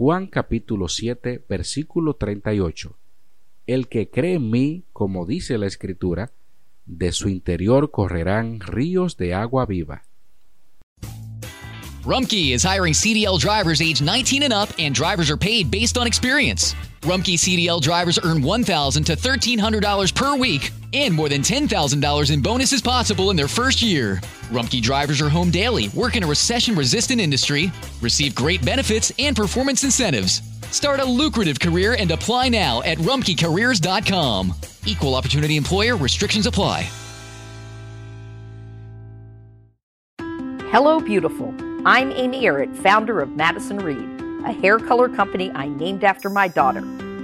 Juan capítulo 7, versículo 38. El que cree en mí, como dice la Escritura, de su interior correrán ríos de agua viva. Rumkey is hiring CDL drivers age 19 and up, and drivers are paid based on experience. Rumkey CDL drivers earn $1,000 to $1,300 per week and more than $10,000 in bonuses possible in their first year. Rumpke drivers are home daily, work in a recession resistant industry, receive great benefits and performance incentives. Start a lucrative career and apply now at rumpkecareers.com. Equal opportunity employer restrictions apply. Hello, beautiful. I'm Amy Errett, founder of Madison Reed, a hair color company I named after my daughter.